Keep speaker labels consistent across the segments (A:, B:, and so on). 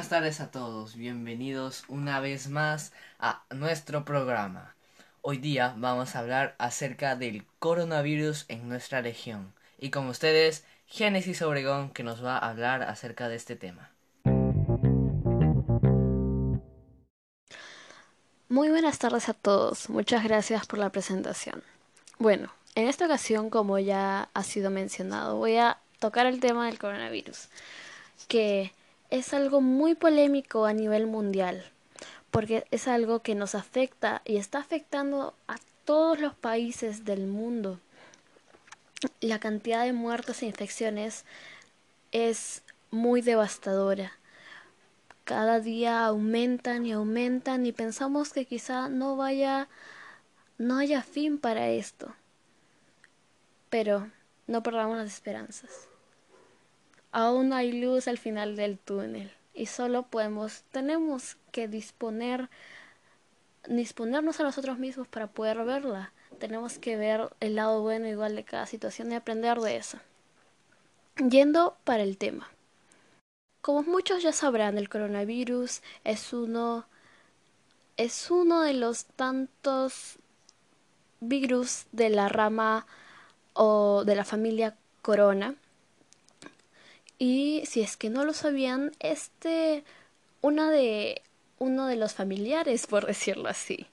A: buenas tardes a todos, bienvenidos una vez más a nuestro programa. Hoy día vamos a hablar acerca del coronavirus en nuestra región y con ustedes Génesis Obregón que nos va a hablar acerca de este tema.
B: Muy buenas tardes a todos, muchas gracias por la presentación. Bueno, en esta ocasión, como ya ha sido mencionado, voy a tocar el tema del coronavirus, que es algo muy polémico a nivel mundial, porque es algo que nos afecta y está afectando a todos los países del mundo. La cantidad de muertos e infecciones es muy devastadora cada día aumentan y aumentan y pensamos que quizá no vaya no haya fin para esto. Pero no perdamos las esperanzas. Aún hay luz al final del túnel y solo podemos tenemos que disponer disponernos a nosotros mismos para poder verla. Tenemos que ver el lado bueno igual de cada situación y aprender de eso. Yendo para el tema. Como muchos ya sabrán, el coronavirus es uno es uno de los tantos virus de la rama o de la familia corona. Y si es que no lo sabían, este una de uno de los familiares, por decirlo así,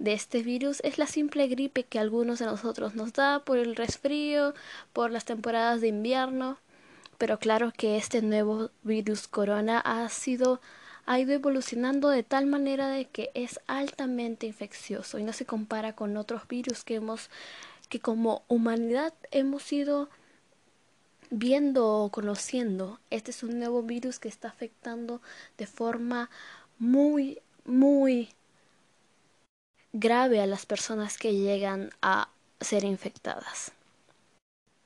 B: de este virus es la simple gripe que algunos de nosotros nos da por el resfrío, por las temporadas de invierno. Pero claro que este nuevo virus corona ha sido ha ido evolucionando de tal manera de que es altamente infeccioso y no se compara con otros virus que hemos que como humanidad hemos ido viendo o conociendo. Este es un nuevo virus que está afectando de forma muy muy grave a las personas que llegan a ser infectadas.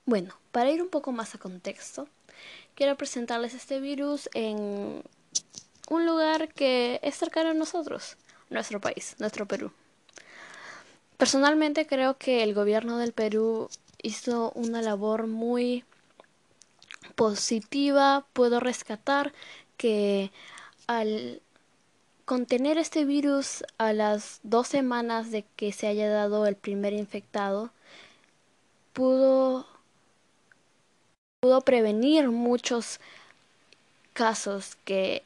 B: Bueno, para ir un poco más a contexto, quiero presentarles este virus en un lugar que es cercano a nosotros, nuestro país, nuestro Perú. Personalmente creo que el gobierno del Perú hizo una labor muy positiva. Puedo rescatar que al contener este virus a las dos semanas de que se haya dado el primer infectado, pudo pudo prevenir muchos casos que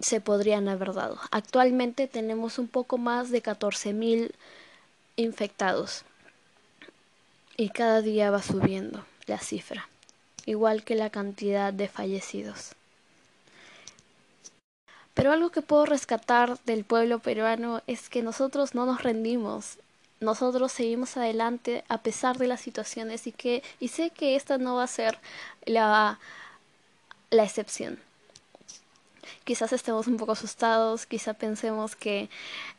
B: se podrían haber dado. Actualmente tenemos un poco más de 14.000 infectados y cada día va subiendo la cifra, igual que la cantidad de fallecidos. Pero algo que puedo rescatar del pueblo peruano es que nosotros no nos rendimos nosotros seguimos adelante a pesar de las situaciones y que y sé que esta no va a ser la, la excepción. Quizás estemos un poco asustados, quizá pensemos que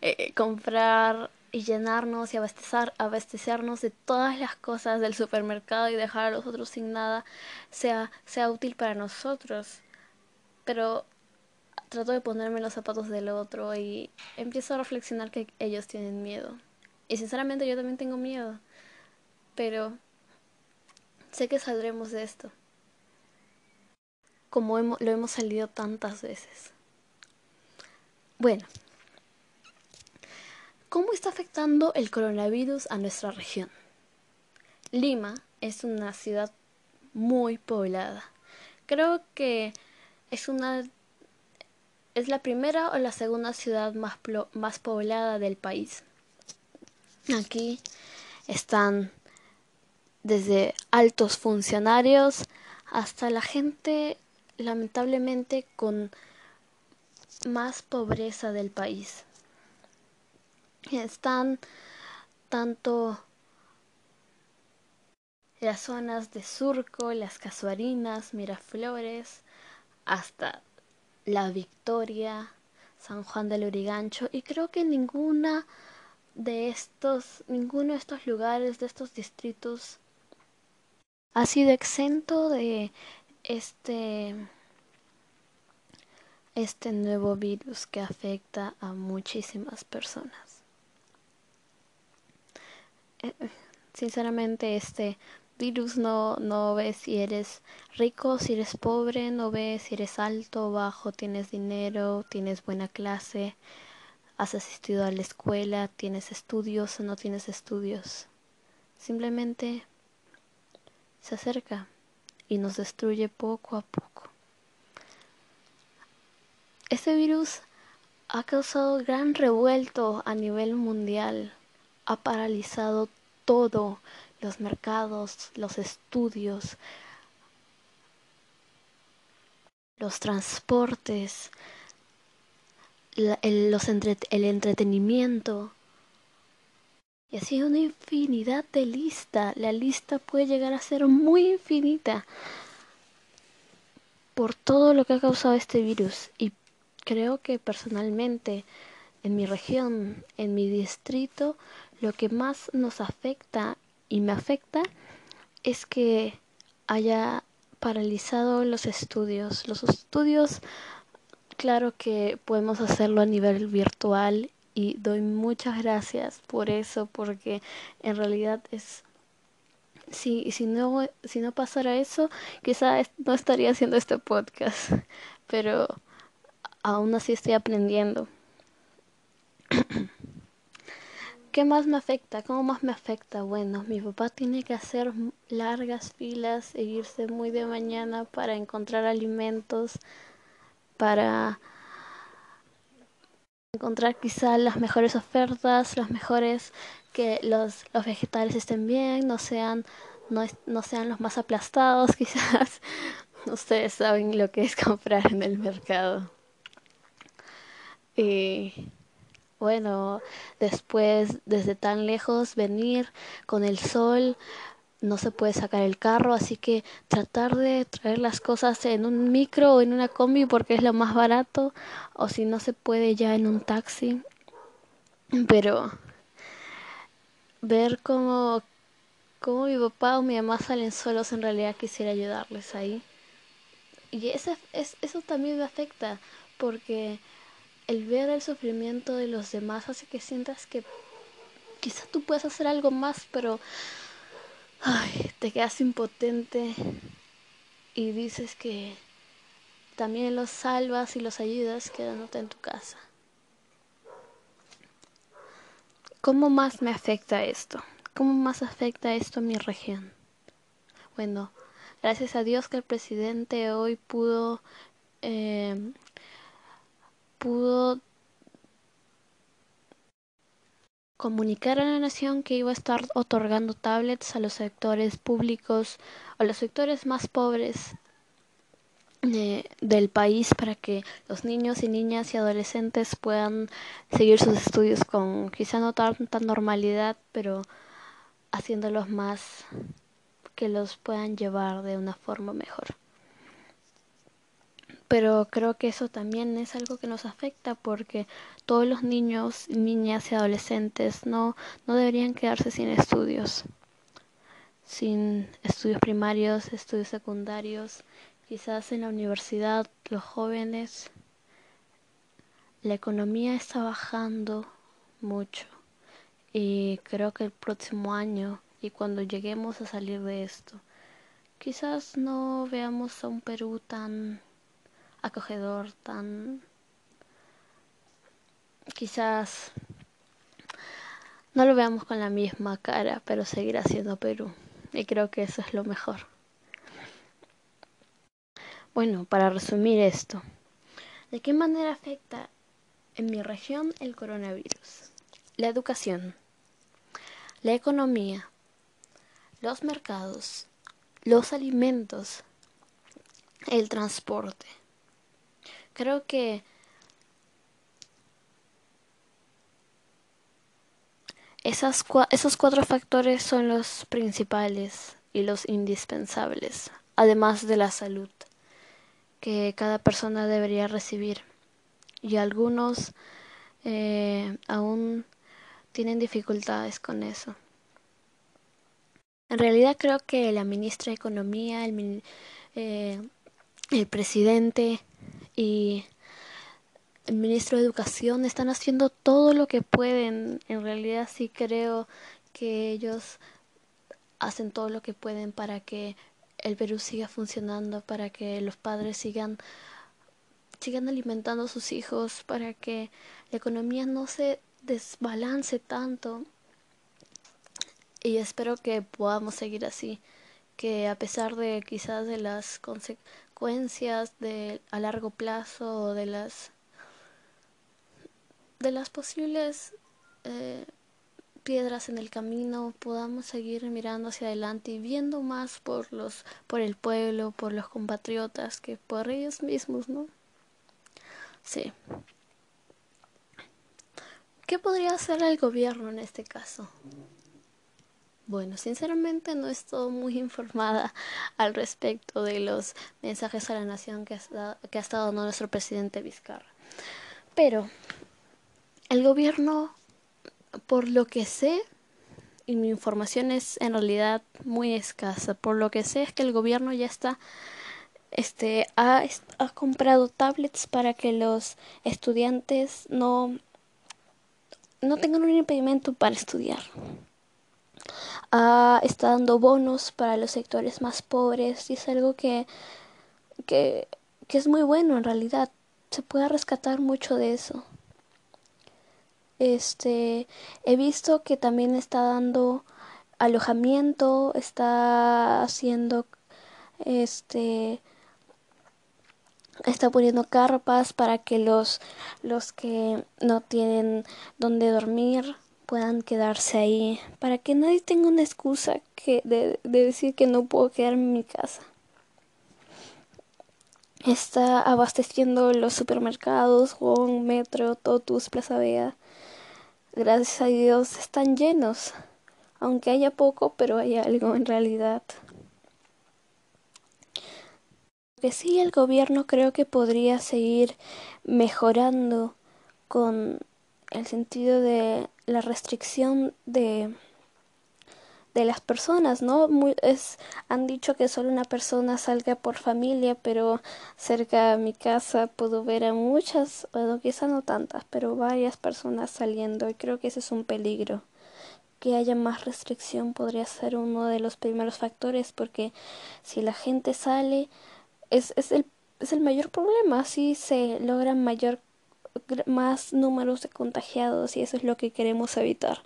B: eh, comprar y llenarnos y abastecer, abastecernos de todas las cosas del supermercado y dejar a los otros sin nada sea, sea útil para nosotros. Pero trato de ponerme los zapatos del otro y empiezo a reflexionar que ellos tienen miedo. Y sinceramente yo también tengo miedo. Pero sé que saldremos de esto. Como lo hemos salido tantas veces. Bueno. ¿Cómo está afectando el coronavirus a nuestra región? Lima es una ciudad muy poblada. Creo que es una es la primera o la segunda ciudad más, más poblada del país. Aquí están desde altos funcionarios hasta la gente lamentablemente con más pobreza del país. Están tanto las zonas de Surco, las Casuarinas, Miraflores, hasta La Victoria, San Juan del Urigancho y creo que ninguna de estos, ninguno de estos lugares, de estos distritos, ha sido exento de este, este nuevo virus que afecta a muchísimas personas. Sinceramente, este virus no, no ve si eres rico, si eres pobre, no ve si eres alto bajo, tienes dinero, tienes buena clase, has asistido a la escuela, tienes estudios o no tienes estudios. Simplemente se acerca y nos destruye poco a poco. Este virus ha causado gran revuelto a nivel mundial, ha paralizado todo, los mercados, los estudios, los transportes, el, los el entretenimiento. Y así una infinidad de lista. La lista puede llegar a ser muy infinita por todo lo que ha causado este virus. Y creo que personalmente en mi región, en mi distrito, lo que más nos afecta y me afecta es que haya paralizado los estudios. Los estudios, claro que podemos hacerlo a nivel virtual y doy muchas gracias por eso porque en realidad es si, si no si no pasara eso quizás no estaría haciendo este podcast pero aún así estoy aprendiendo ¿Qué más me afecta? ¿Cómo más me afecta? Bueno, mi papá tiene que hacer largas filas e irse muy de mañana para encontrar alimentos, para encontrar quizá las mejores ofertas, las mejores que los, los vegetales estén bien, no sean, no, no sean los más aplastados quizás. Ustedes saben lo que es comprar en el mercado. Y bueno, después desde tan lejos venir con el sol, no se puede sacar el carro, así que tratar de traer las cosas en un micro o en una combi porque es lo más barato, o si no se puede ya en un taxi. Pero ver cómo, cómo mi papá o mi mamá salen solos, en realidad quisiera ayudarles ahí. Y ese, es, eso también me afecta, porque el ver el sufrimiento de los demás hace que sientas que quizás tú puedes hacer algo más, pero ay, te quedas impotente y dices que también los salvas y los ayudas quedándote en tu casa. ¿Cómo más me afecta esto? ¿Cómo más afecta esto a mi región? Bueno, gracias a Dios que el presidente hoy pudo eh, pudo comunicar a la nación que iba a estar otorgando tablets a los sectores públicos, a los sectores más pobres del país para que los niños y niñas y adolescentes puedan seguir sus estudios con quizá no tanta normalidad, pero haciéndolos más que los puedan llevar de una forma mejor pero creo que eso también es algo que nos afecta porque todos los niños, niñas y adolescentes no, no deberían quedarse sin estudios, sin estudios primarios, estudios secundarios, quizás en la universidad los jóvenes, la economía está bajando mucho y creo que el próximo año y cuando lleguemos a salir de esto, quizás no veamos a un Perú tan acogedor, tan quizás no lo veamos con la misma cara, pero seguirá siendo Perú. Y creo que eso es lo mejor. Bueno, para resumir esto, ¿de qué manera afecta en mi región el coronavirus? La educación, la economía, los mercados, los alimentos, el transporte. Creo que esas esos cuatro factores son los principales y los indispensables, además de la salud, que cada persona debería recibir. Y algunos eh, aún tienen dificultades con eso. En realidad creo que la ministra de Economía, el, eh, el presidente, y el ministro de Educación están haciendo todo lo que pueden. En realidad sí creo que ellos hacen todo lo que pueden para que el Perú siga funcionando, para que los padres sigan sigan alimentando a sus hijos, para que la economía no se desbalance tanto. Y espero que podamos seguir así, que a pesar de quizás de las consecuencias de a largo plazo de las de las posibles eh, piedras en el camino podamos seguir mirando hacia adelante y viendo más por los por el pueblo por los compatriotas que por ellos mismos no sí. Qué podría hacer el gobierno en este caso bueno, sinceramente no estoy muy informada al respecto de los mensajes a la nación que ha, que ha estado dando nuestro presidente Vizcarra. Pero el gobierno, por lo que sé, y mi información es en realidad muy escasa, por lo que sé es que el gobierno ya está este ha, ha comprado tablets para que los estudiantes no no tengan un impedimento para estudiar. Está dando bonos para los sectores más pobres y es algo que, que, que es muy bueno en realidad. Se puede rescatar mucho de eso. Este, he visto que también está dando alojamiento, está haciendo este está poniendo carpas para que los los que no tienen donde dormir puedan quedarse ahí, para que nadie tenga una excusa que de, de decir que no puedo quedarme en mi casa. Está abasteciendo los supermercados, Wong, Metro, Totus, Plaza Vea gracias a Dios están llenos, aunque haya poco, pero hay algo en realidad. Que sí, el gobierno creo que podría seguir mejorando con el sentido de la restricción de de las personas, ¿no? Es, han dicho que solo una persona salga por familia, pero cerca de mi casa puedo ver a muchas, bueno, quizá no tantas, pero varias personas saliendo y creo que ese es un peligro. Que haya más restricción podría ser uno de los primeros factores porque si la gente sale es, es, el, es el mayor problema, así se logran mayor más números de contagiados y eso es lo que queremos evitar.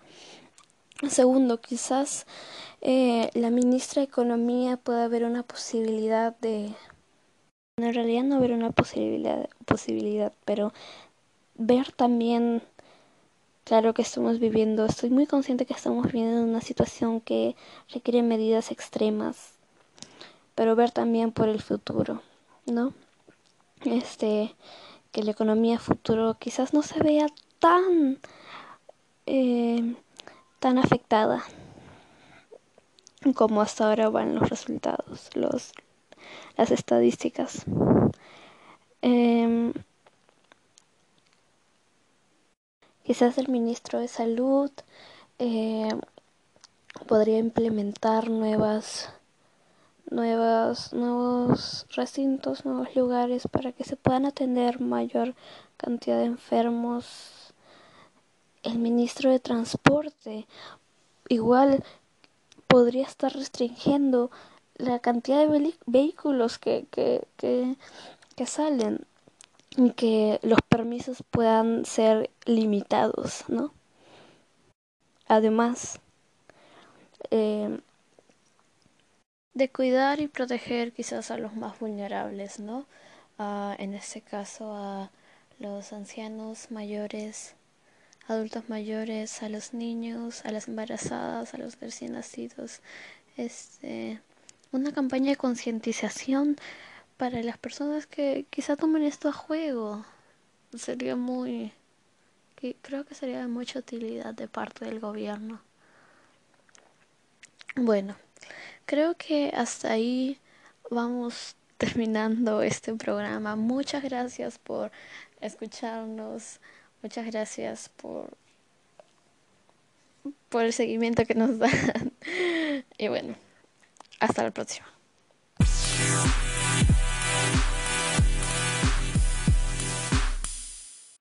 B: Segundo, quizás eh, la ministra de Economía pueda haber una posibilidad de... En realidad no haber una posibilidad, posibilidad, pero ver también, claro que estamos viviendo, estoy muy consciente que estamos viviendo una situación que requiere medidas extremas, pero ver también por el futuro, ¿no? Este, que la economía futuro quizás no se vea tan... Eh, tan afectada como hasta ahora van los resultados, los, las estadísticas. Em, quizás el ministro de Salud eh, podría implementar nuevas nuevas nuevos recintos, nuevos lugares para que se puedan atender mayor cantidad de enfermos el ministro de Transporte igual podría estar restringiendo la cantidad de vehículos que, que, que, que salen y que los permisos puedan ser limitados, ¿no? Además, eh, de cuidar y proteger quizás a los más vulnerables, ¿no? En este caso a los ancianos mayores adultos mayores, a los niños, a las embarazadas, a los recién nacidos. Este, una campaña de concientización para las personas que quizá tomen esto a juego. Sería muy... creo que sería de mucha utilidad de parte del gobierno. Bueno, creo que hasta ahí vamos terminando este programa. Muchas gracias por escucharnos. Muchas gracias por, por el seguimiento que nos dan. y bueno, hasta la próxima.